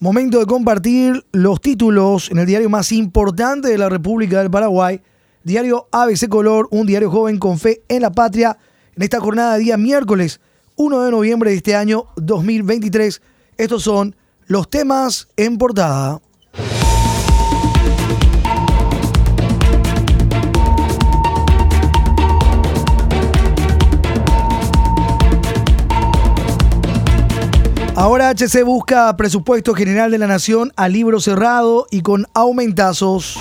Momento de compartir los títulos en el diario más importante de la República del Paraguay, diario ABC Color, un diario joven con fe en la patria, en esta jornada de día miércoles 1 de noviembre de este año 2023. Estos son los temas en portada. Ahora HC busca presupuesto general de la Nación a libro cerrado y con aumentazos.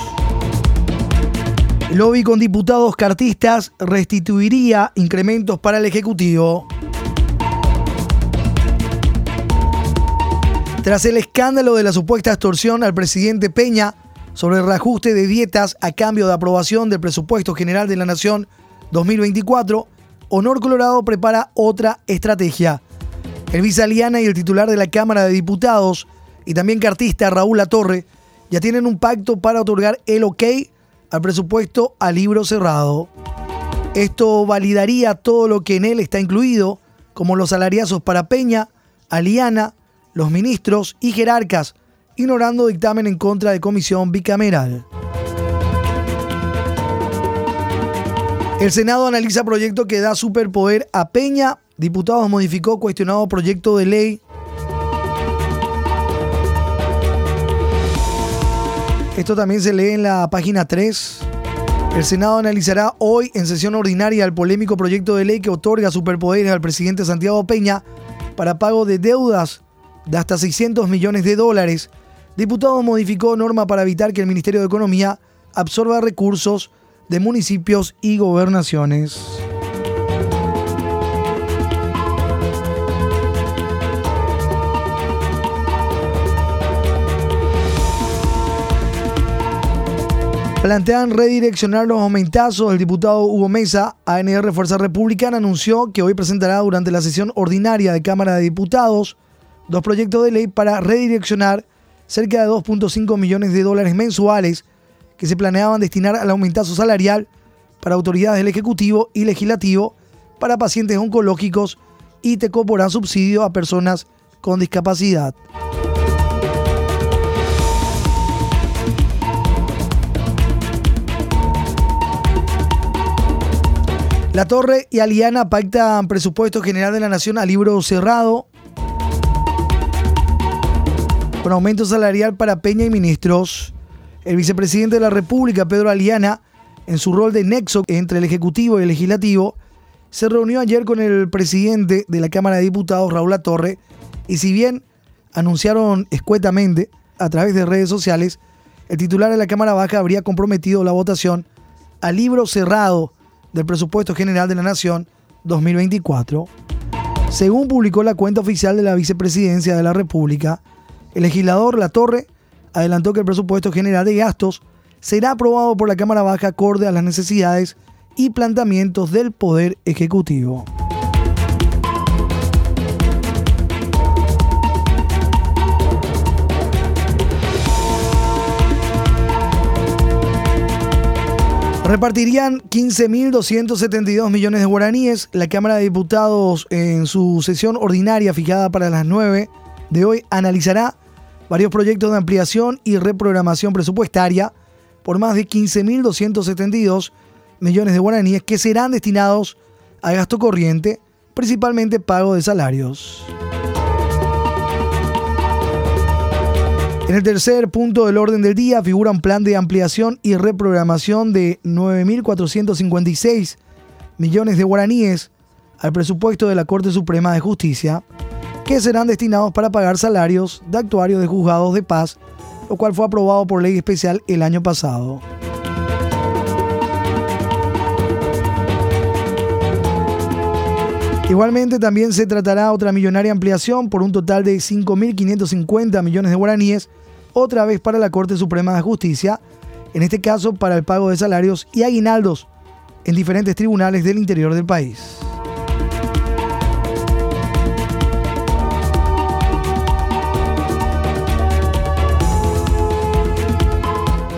lobby con diputados cartistas restituiría incrementos para el Ejecutivo. Tras el escándalo de la supuesta extorsión al presidente Peña sobre el reajuste de dietas a cambio de aprobación del presupuesto general de la Nación 2024, Honor Colorado prepara otra estrategia Elvisa Aliana y el titular de la Cámara de Diputados y también cartista Raúl Latorre ya tienen un pacto para otorgar el ok al presupuesto a libro cerrado. Esto validaría todo lo que en él está incluido, como los salariazos para Peña, Aliana, los ministros y jerarcas, ignorando dictamen en contra de comisión bicameral. El Senado analiza proyecto que da superpoder a Peña Diputados modificó cuestionado proyecto de ley. Esto también se lee en la página 3. El Senado analizará hoy en sesión ordinaria el polémico proyecto de ley que otorga superpoderes al presidente Santiago Peña para pago de deudas de hasta 600 millones de dólares. Diputados modificó norma para evitar que el Ministerio de Economía absorba recursos de municipios y gobernaciones. Plantean redireccionar los aumentazos. El diputado Hugo Mesa, ANR Fuerza Republicana, anunció que hoy presentará durante la sesión ordinaria de Cámara de Diputados dos proyectos de ley para redireccionar cerca de 2.5 millones de dólares mensuales que se planeaban destinar al aumentazo salarial para autoridades del Ejecutivo y Legislativo para pacientes oncológicos y te subsidio a personas con discapacidad. La Torre y Aliana pactan presupuesto general de la Nación a libro cerrado con aumento salarial para Peña y ministros. El vicepresidente de la República, Pedro Aliana, en su rol de nexo entre el Ejecutivo y el Legislativo, se reunió ayer con el presidente de la Cámara de Diputados, Raúl Latorre, y si bien anunciaron escuetamente a través de redes sociales, el titular de la Cámara Baja habría comprometido la votación a libro cerrado del Presupuesto General de la Nación 2024. Según publicó la cuenta oficial de la Vicepresidencia de la República, el legislador La Torre adelantó que el presupuesto general de gastos será aprobado por la Cámara Baja acorde a las necesidades y planteamientos del Poder Ejecutivo. Repartirían 15.272 millones de guaraníes. La Cámara de Diputados en su sesión ordinaria fijada para las 9 de hoy analizará varios proyectos de ampliación y reprogramación presupuestaria por más de 15.272 millones de guaraníes que serán destinados a gasto corriente, principalmente pago de salarios. En el tercer punto del orden del día figura un plan de ampliación y reprogramación de 9.456 millones de guaraníes al presupuesto de la Corte Suprema de Justicia, que serán destinados para pagar salarios de actuarios de juzgados de paz, lo cual fue aprobado por ley especial el año pasado. Igualmente también se tratará otra millonaria ampliación por un total de 5.550 millones de guaraníes, otra vez para la Corte Suprema de Justicia, en este caso para el pago de salarios y aguinaldos en diferentes tribunales del interior del país.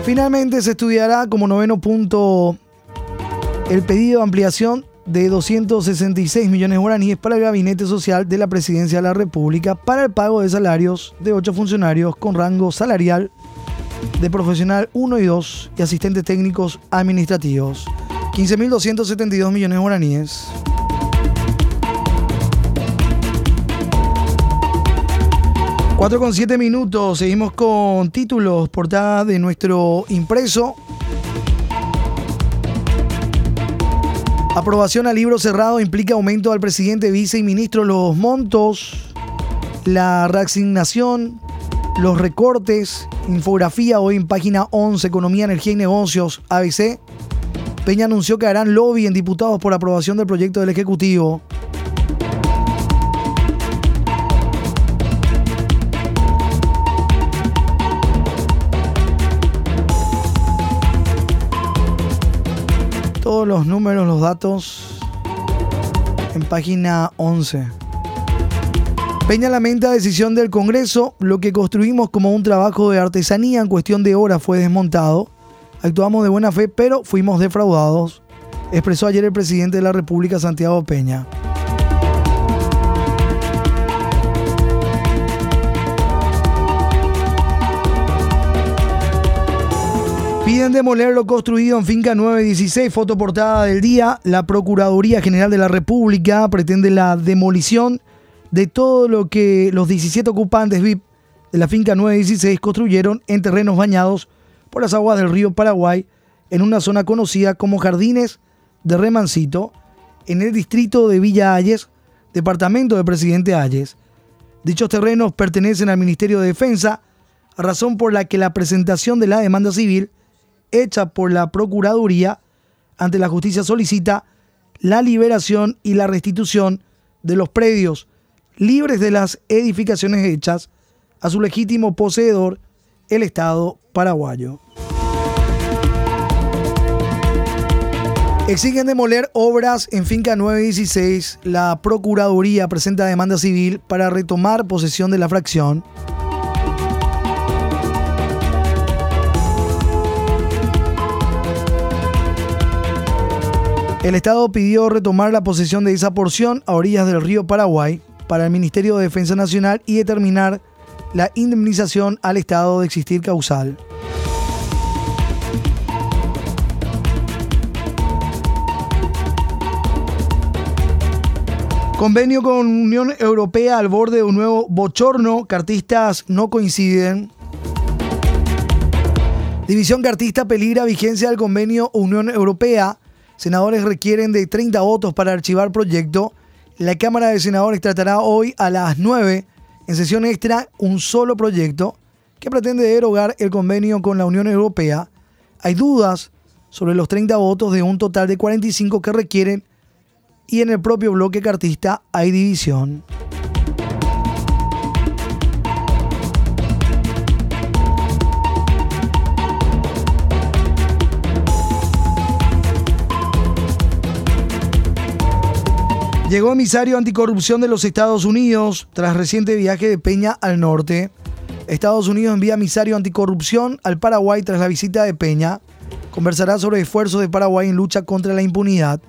Finalmente se estudiará como noveno punto el pedido de ampliación de 266 millones de guaraníes para el Gabinete Social de la Presidencia de la República para el pago de salarios de ocho funcionarios con rango salarial de profesional 1 y 2 y asistentes técnicos administrativos. 15.272 millones de guaraníes. Cuatro con siete minutos, seguimos con títulos, portada de nuestro impreso. Aprobación al libro cerrado implica aumento al presidente, vice y ministro los montos, la reasignación, los recortes, infografía hoy en página 11, Economía, Energía y Negocios, ABC. Peña anunció que harán lobby en diputados por aprobación del proyecto del Ejecutivo. Los números, los datos en página 11. Peña lamenta decisión del Congreso. Lo que construimos como un trabajo de artesanía en cuestión de horas fue desmontado. Actuamos de buena fe, pero fuimos defraudados, expresó ayer el presidente de la República, Santiago Peña. Piden demoler lo construido en Finca 916, fotoportada del día. La Procuraduría General de la República pretende la demolición de todo lo que los 17 ocupantes VIP de la finca 916 construyeron en terrenos bañados por las aguas del río Paraguay en una zona conocida como Jardines de Remancito, en el distrito de Villa Ayes, departamento del presidente Ayes. Dichos terrenos pertenecen al Ministerio de Defensa, razón por la que la presentación de la demanda civil hecha por la Procuraduría ante la justicia solicita la liberación y la restitución de los predios libres de las edificaciones hechas a su legítimo poseedor, el Estado paraguayo. Exigen demoler obras en Finca 916. La Procuraduría presenta demanda civil para retomar posesión de la fracción. El Estado pidió retomar la posesión de esa porción a orillas del río Paraguay para el Ministerio de Defensa Nacional y determinar la indemnización al Estado de existir causal. Convenio con Unión Europea al borde de un nuevo bochorno. Cartistas no coinciden. División Cartista peligra vigencia del convenio Unión Europea. Senadores requieren de 30 votos para archivar proyecto. La Cámara de Senadores tratará hoy a las 9 en sesión extra un solo proyecto que pretende derogar el convenio con la Unión Europea. Hay dudas sobre los 30 votos de un total de 45 que requieren y en el propio bloque cartista hay división. Llegó emisario anticorrupción de los Estados Unidos tras reciente viaje de Peña al norte. Estados Unidos envía emisario anticorrupción al Paraguay tras la visita de Peña. Conversará sobre esfuerzos de Paraguay en lucha contra la impunidad.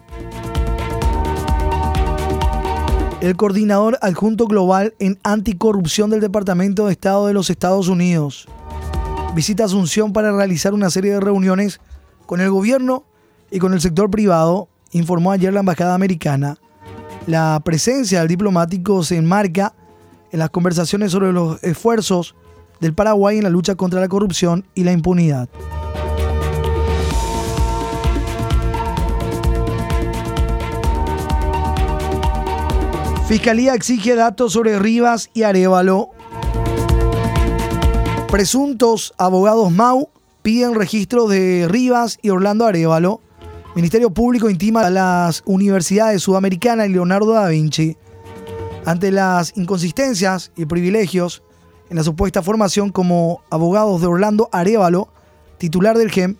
El coordinador adjunto global en anticorrupción del Departamento de Estado de los Estados Unidos visita Asunción para realizar una serie de reuniones con el gobierno y con el sector privado, informó ayer la Embajada Americana. La presencia del diplomático se enmarca en las conversaciones sobre los esfuerzos del Paraguay en la lucha contra la corrupción y la impunidad. Fiscalía exige datos sobre Rivas y Arevalo. Presuntos abogados Mau piden registro de Rivas y Orlando Arevalo Ministerio Público intima a las universidades sudamericanas y Leonardo da Vinci ante las inconsistencias y privilegios en la supuesta formación como abogados de Orlando Arevalo, titular del GEM,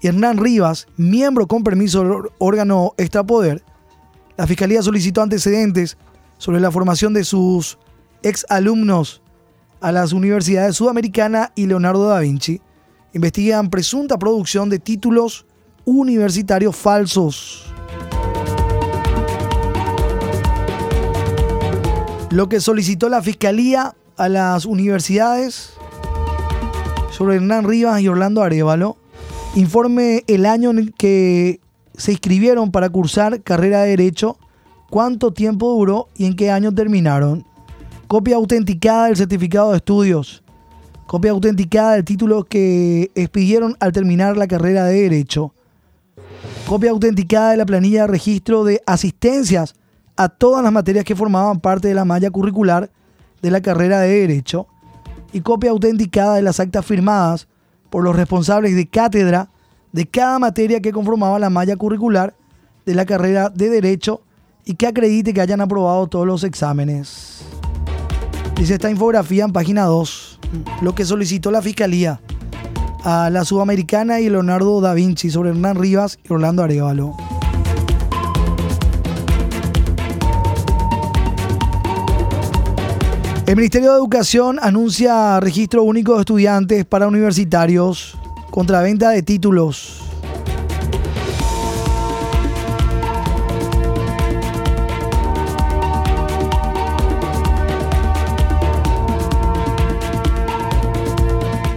y Hernán Rivas, miembro con permiso del órgano extrapoder, la Fiscalía solicitó antecedentes sobre la formación de sus ex alumnos a las universidades Sudamericana y Leonardo da Vinci. Investigan presunta producción de títulos universitarios falsos. Lo que solicitó la Fiscalía a las universidades sobre Hernán Rivas y Orlando Arevalo. Informe el año en que se inscribieron para cursar carrera de Derecho, cuánto tiempo duró y en qué año terminaron. Copia autenticada del certificado de estudios. Copia autenticada del título que expidieron al terminar la carrera de Derecho. Copia autenticada de la planilla de registro de asistencias a todas las materias que formaban parte de la malla curricular de la carrera de Derecho. Y copia autenticada de las actas firmadas por los responsables de cátedra de cada materia que conformaba la malla curricular de la carrera de Derecho y que acredite que hayan aprobado todos los exámenes. Dice esta infografía en página 2, lo que solicitó la Fiscalía a la Sudamericana y Leonardo da Vinci sobre Hernán Rivas y Orlando Arevalo. El Ministerio de Educación anuncia registro único de estudiantes para universitarios contra venta de títulos.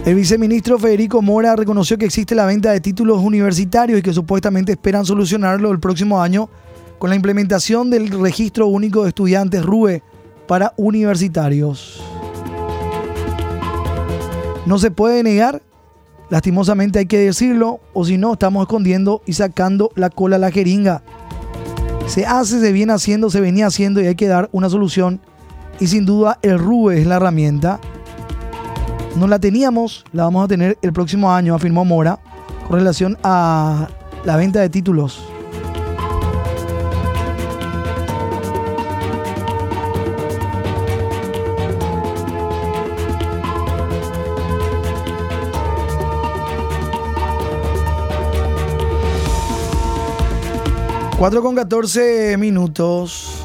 El viceministro Federico Mora reconoció que existe la venta de títulos universitarios y que supuestamente esperan solucionarlo el próximo año con la implementación del registro único de estudiantes RUE para universitarios. No se puede negar, lastimosamente hay que decirlo, o si no estamos escondiendo y sacando la cola a la jeringa. Se hace, se viene haciendo, se venía haciendo y hay que dar una solución. Y sin duda el RUE es la herramienta no la teníamos, la vamos a tener el próximo año, afirmó Mora, con relación a la venta de títulos. Cuatro con 14 minutos.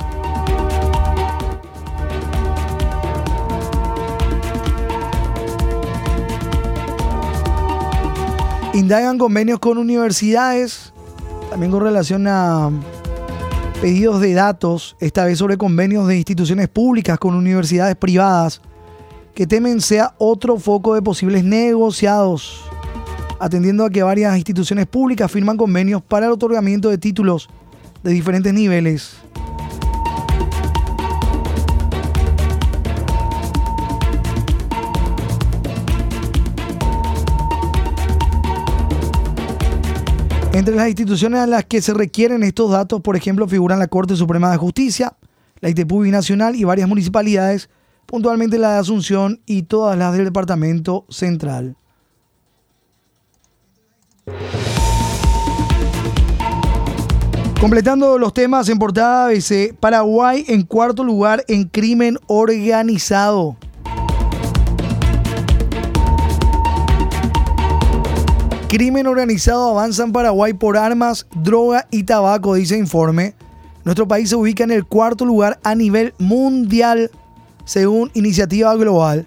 Indagan convenios con universidades, también con relación a pedidos de datos, esta vez sobre convenios de instituciones públicas con universidades privadas, que temen sea otro foco de posibles negociados, atendiendo a que varias instituciones públicas firman convenios para el otorgamiento de títulos de diferentes niveles. Entre las instituciones a las que se requieren estos datos, por ejemplo, figuran la Corte Suprema de Justicia, la ITPU Nacional y varias municipalidades, puntualmente la de Asunción y todas las del Departamento Central. Completando los temas en portada, dice Paraguay en cuarto lugar en crimen organizado. Crimen organizado avanza en Paraguay por armas, droga y tabaco, dice informe. Nuestro país se ubica en el cuarto lugar a nivel mundial, según Iniciativa Global.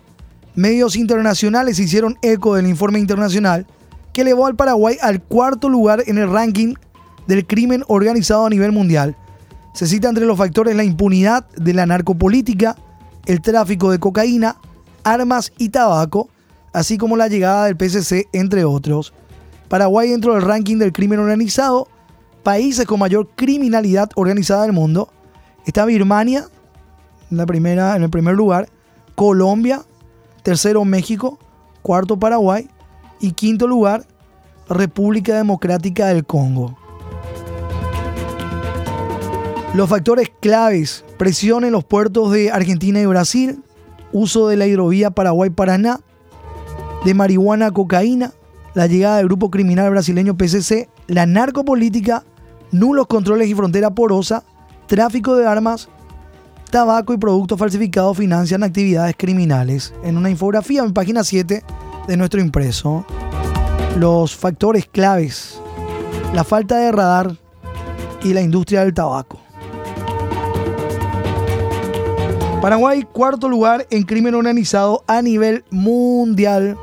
Medios internacionales hicieron eco del informe internacional que elevó al Paraguay al cuarto lugar en el ranking del crimen organizado a nivel mundial. Se cita entre los factores la impunidad de la narcopolítica, el tráfico de cocaína, armas y tabaco, así como la llegada del PCC, entre otros. Paraguay dentro del ranking del crimen organizado, países con mayor criminalidad organizada del mundo. Está Birmania en, el primer lugar, Colombia, tercero México, cuarto Paraguay y quinto lugar República Democrática del Congo. Los factores claves, presión en los puertos de Argentina y Brasil, uso de la hidrovía Paraguay-Paraná, de marihuana cocaína, la llegada del grupo criminal brasileño PCC, la narcopolítica, nulos controles y frontera porosa, tráfico de armas, tabaco y productos falsificados financian actividades criminales. En una infografía en página 7 de nuestro impreso, los factores claves, la falta de radar y la industria del tabaco. Paraguay, cuarto lugar en crimen organizado a nivel mundial.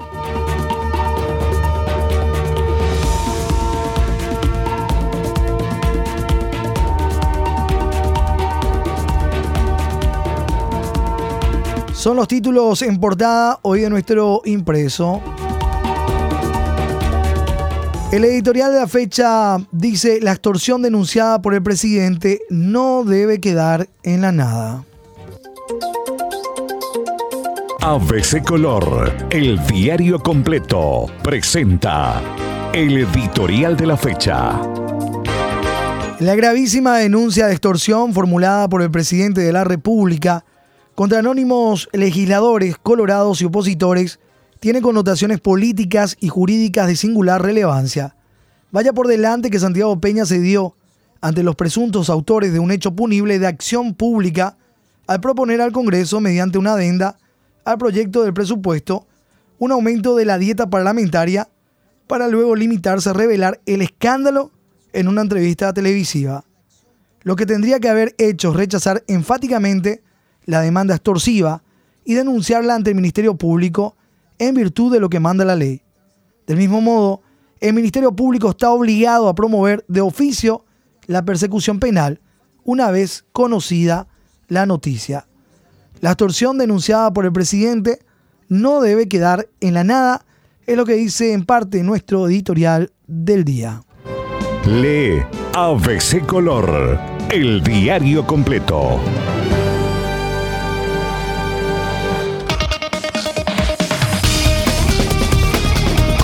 Son los títulos en portada hoy de nuestro impreso. El editorial de la fecha dice, la extorsión denunciada por el presidente no debe quedar en la nada. ABC Color, el diario completo, presenta el editorial de la fecha. La gravísima denuncia de extorsión formulada por el presidente de la República contra anónimos legisladores, colorados y opositores tiene connotaciones políticas y jurídicas de singular relevancia. Vaya por delante que Santiago Peña se dio ante los presuntos autores de un hecho punible de acción pública al proponer al Congreso, mediante una adenda al proyecto del presupuesto, un aumento de la dieta parlamentaria para luego limitarse a revelar el escándalo en una entrevista televisiva. Lo que tendría que haber hecho rechazar enfáticamente la demanda extorsiva y denunciarla ante el Ministerio Público en virtud de lo que manda la ley. Del mismo modo, el Ministerio Público está obligado a promover de oficio la persecución penal una vez conocida la noticia. La extorsión denunciada por el presidente no debe quedar en la nada, es lo que dice en parte nuestro editorial del día. Lee ABC Color, el diario completo.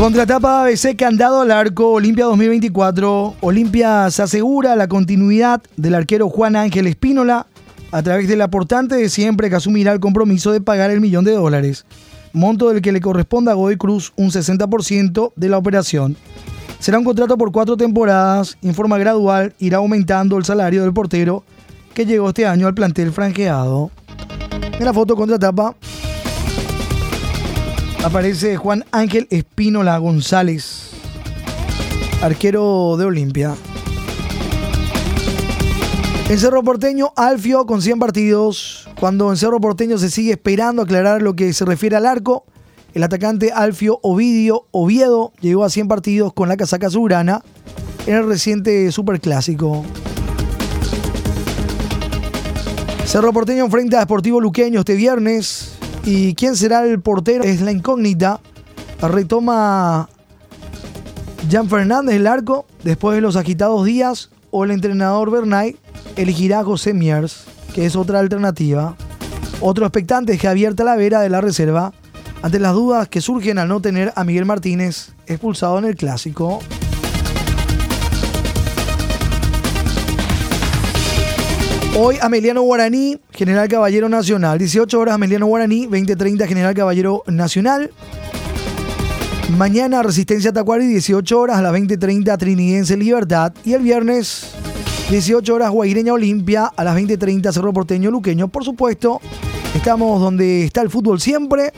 Contratapa ABC Candado al Arco Olimpia 2024. Olimpia se asegura la continuidad del arquero Juan Ángel Espínola a través del aportante de siempre que asumirá el compromiso de pagar el millón de dólares, monto del que le corresponde a Godoy Cruz un 60% de la operación. Será un contrato por cuatro temporadas, en forma gradual irá aumentando el salario del portero que llegó este año al plantel franqueado. En la foto contratapa aparece Juan Ángel Espínola González, arquero de Olimpia. En Cerro Porteño, Alfio con 100 partidos. Cuando en Cerro Porteño se sigue esperando aclarar lo que se refiere al arco, el atacante Alfio Ovidio Oviedo llegó a 100 partidos con la casaca azulgrana en el reciente Superclásico. Cerro Porteño enfrenta a Sportivo Luqueño este viernes. ¿Y quién será el portero? Es la incógnita. Retoma Jan Fernández el arco después de los agitados días o el entrenador Bernay elegirá a José Miers, que es otra alternativa. Otro expectante es Javier Talavera de la reserva ante las dudas que surgen al no tener a Miguel Martínez expulsado en el clásico. Hoy Ameliano Guaraní, General Caballero Nacional. 18 horas Ameliano Guaraní, 20.30 General Caballero Nacional. Mañana Resistencia Tacuari, 18 horas a las 20.30 Trinidense Libertad. Y el viernes 18 horas Guaireña Olimpia, a las 20.30 Cerro Porteño Luqueño. Por supuesto, estamos donde está el fútbol siempre,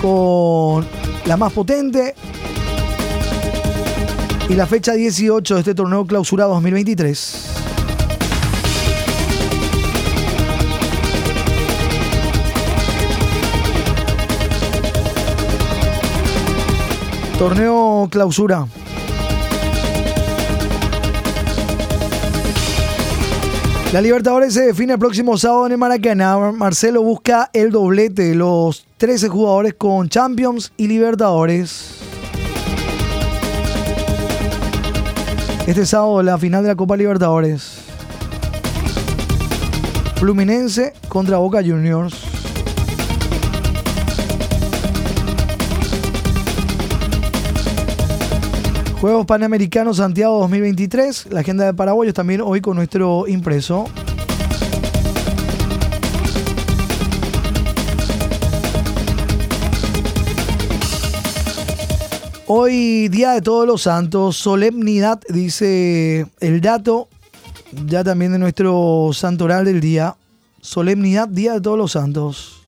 con la más potente. Y la fecha 18 de este torneo clausura 2023. Torneo clausura. La Libertadores se define el próximo sábado en el Maracaná. Marcelo busca el doblete de los 13 jugadores con Champions y Libertadores. Este sábado la final de la Copa Libertadores. Fluminense contra Boca Juniors. Juegos Panamericanos Santiago 2023, la agenda de paraguayos también hoy con nuestro impreso. Hoy, Día de Todos los Santos, solemnidad, dice el dato, ya también de nuestro santoral del día. Solemnidad, Día de Todos los Santos.